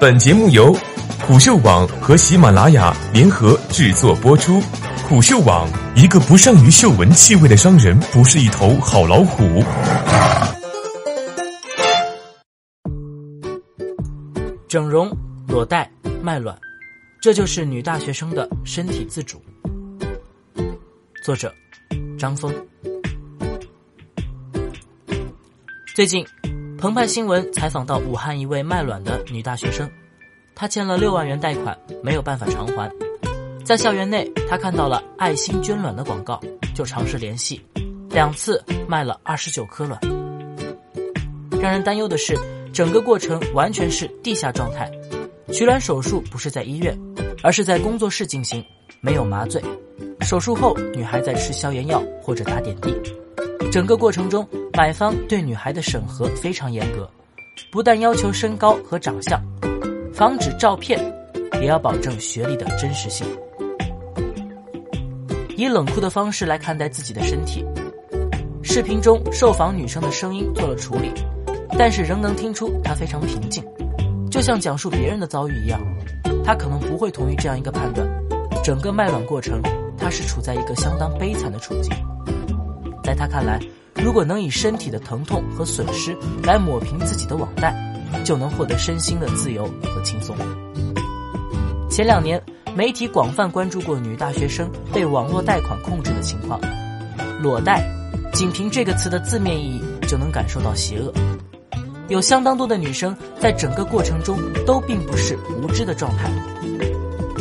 本节目由虎嗅网和喜马拉雅联合制作播出。虎嗅网：一个不善于嗅闻气味的商人，不是一头好老虎。整容、裸贷、卖卵，这就是女大学生的身体自主。作者：张峰。最近。澎湃新闻采访到武汉一位卖卵的女大学生，她欠了六万元贷款，没有办法偿还。在校园内，她看到了爱心捐卵的广告，就尝试联系，两次卖了二十九颗卵。让人担忧的是，整个过程完全是地下状态，取卵手术不是在医院，而是在工作室进行，没有麻醉。手术后，女孩在吃消炎药或者打点滴。整个过程中，买方对女孩的审核非常严格，不但要求身高和长相，防止照骗，也要保证学历的真实性。以冷酷的方式来看待自己的身体。视频中受访女生的声音做了处理，但是仍能听出她非常平静，就像讲述别人的遭遇一样。她可能不会同意这样一个判断。整个卖卵过程，她是处在一个相当悲惨的处境。在他看来，如果能以身体的疼痛和损失来抹平自己的网贷，就能获得身心的自由和轻松。前两年，媒体广泛关注过女大学生被网络贷款控制的情况。裸贷，仅凭这个词的字面意义就能感受到邪恶。有相当多的女生在整个过程中都并不是无知的状态。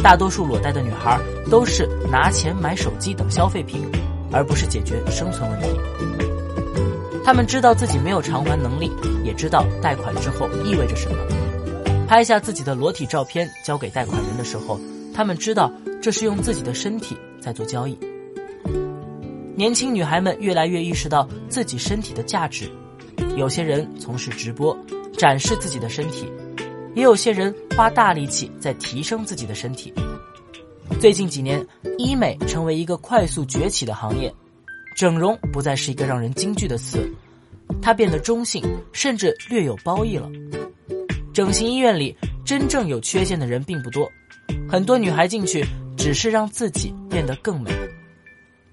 大多数裸贷的女孩都是拿钱买手机等消费品。而不是解决生存问题。他们知道自己没有偿还能力，也知道贷款之后意味着什么。拍下自己的裸体照片交给贷款人的时候，他们知道这是用自己的身体在做交易。年轻女孩们越来越意识到自己身体的价值，有些人从事直播，展示自己的身体，也有些人花大力气在提升自己的身体。最近几年，医美成为一个快速崛起的行业，整容不再是一个让人惊惧的词，它变得中性，甚至略有褒义了。整形医院里真正有缺陷的人并不多，很多女孩进去只是让自己变得更美。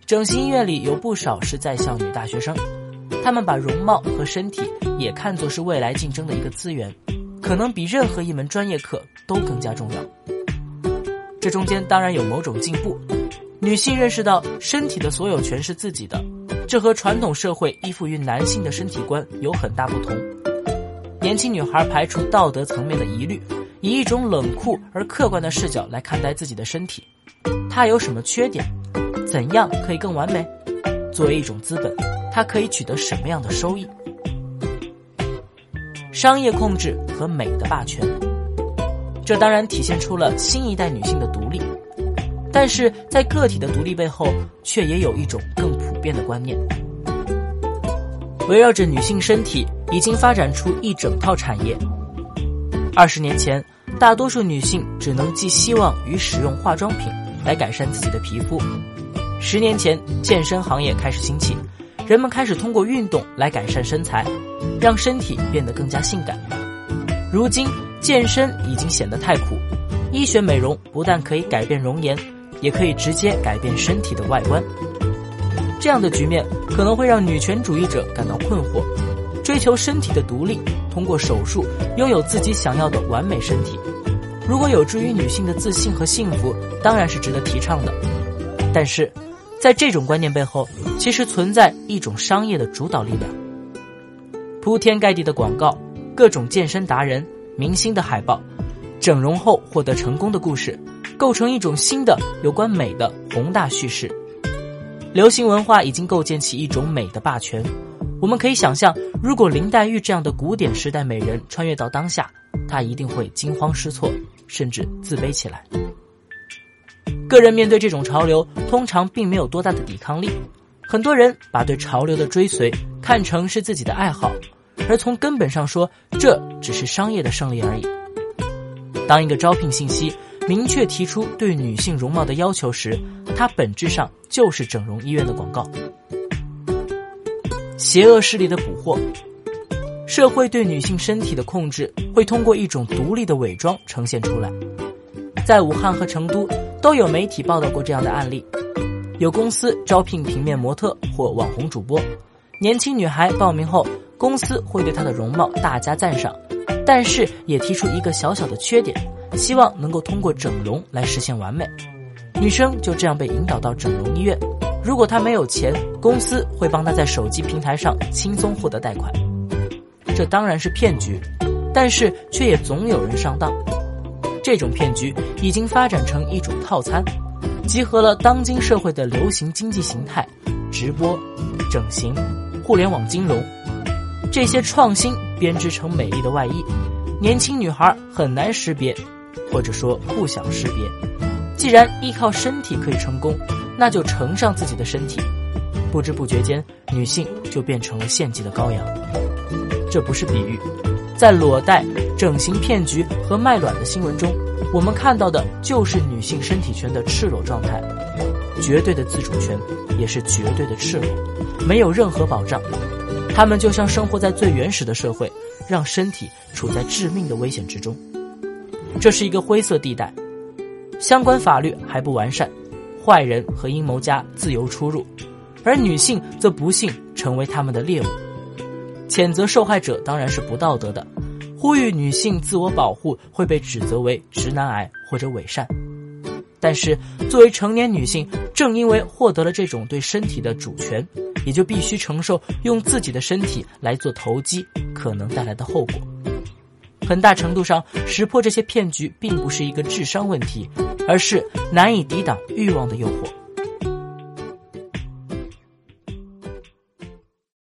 整形医院里有不少是在校女大学生，她们把容貌和身体也看作是未来竞争的一个资源，可能比任何一门专业课都更加重要。这中间当然有某种进步，女性认识到身体的所有权是自己的，这和传统社会依附于男性的身体观有很大不同。年轻女孩排除道德层面的疑虑，以一种冷酷而客观的视角来看待自己的身体，它有什么缺点？怎样可以更完美？作为一种资本，它可以取得什么样的收益？商业控制和美的霸权。这当然体现出了新一代女性的独立，但是在个体的独立背后，却也有一种更普遍的观念。围绕着女性身体，已经发展出一整套产业。二十年前，大多数女性只能寄希望于使用化妆品来改善自己的皮肤；十年前，健身行业开始兴起，人们开始通过运动来改善身材，让身体变得更加性感。如今，健身已经显得太苦，医学美容不但可以改变容颜，也可以直接改变身体的外观。这样的局面可能会让女权主义者感到困惑。追求身体的独立，通过手术拥有自己想要的完美身体，如果有助于女性的自信和幸福，当然是值得提倡的。但是，在这种观念背后，其实存在一种商业的主导力量。铺天盖地的广告，各种健身达人。明星的海报，整容后获得成功的故事，构成一种新的有关美的宏大叙事。流行文化已经构建起一种美的霸权。我们可以想象，如果林黛玉这样的古典时代美人穿越到当下，她一定会惊慌失措，甚至自卑起来。个人面对这种潮流，通常并没有多大的抵抗力。很多人把对潮流的追随看成是自己的爱好。而从根本上说，这只是商业的胜利而已。当一个招聘信息明确提出对女性容貌的要求时，它本质上就是整容医院的广告。邪恶势力的捕获，社会对女性身体的控制会通过一种独立的伪装呈现出来。在武汉和成都都有媒体报道过这样的案例：有公司招聘平面模特或网红主播，年轻女孩报名后，公司会对她的容貌大加赞赏，但是也提出一个小小的缺点，希望能够通过整容来实现完美。女生就这样被引导到整容医院，如果她没有钱，公司会帮她在手机平台上轻松获得贷款。这当然是骗局，但是却也总有人上当。这种骗局已经发展成一种套餐，集合了当今社会的流行经济形态：直播、整形、互联网金融。这些创新编织成美丽的外衣，年轻女孩很难识别，或者说不想识别。既然依靠身体可以成功，那就乘上自己的身体。不知不觉间，女性就变成了献祭的羔羊。这不是比喻，在裸贷、整形骗局和卖卵的新闻中，我们看到的就是女性身体权的赤裸状态，绝对的自主权也是绝对的赤裸，没有任何保障。她们就像生活在最原始的社会，让身体处在致命的危险之中。这是一个灰色地带，相关法律还不完善，坏人和阴谋家自由出入，而女性则不幸成为他们的猎物。谴责受害者当然是不道德的，呼吁女性自我保护会被指责为直男癌或者伪善。但是，作为成年女性，正因为获得了这种对身体的主权，也就必须承受用自己的身体来做投机可能带来的后果。很大程度上，识破这些骗局并不是一个智商问题，而是难以抵挡欲望的诱惑。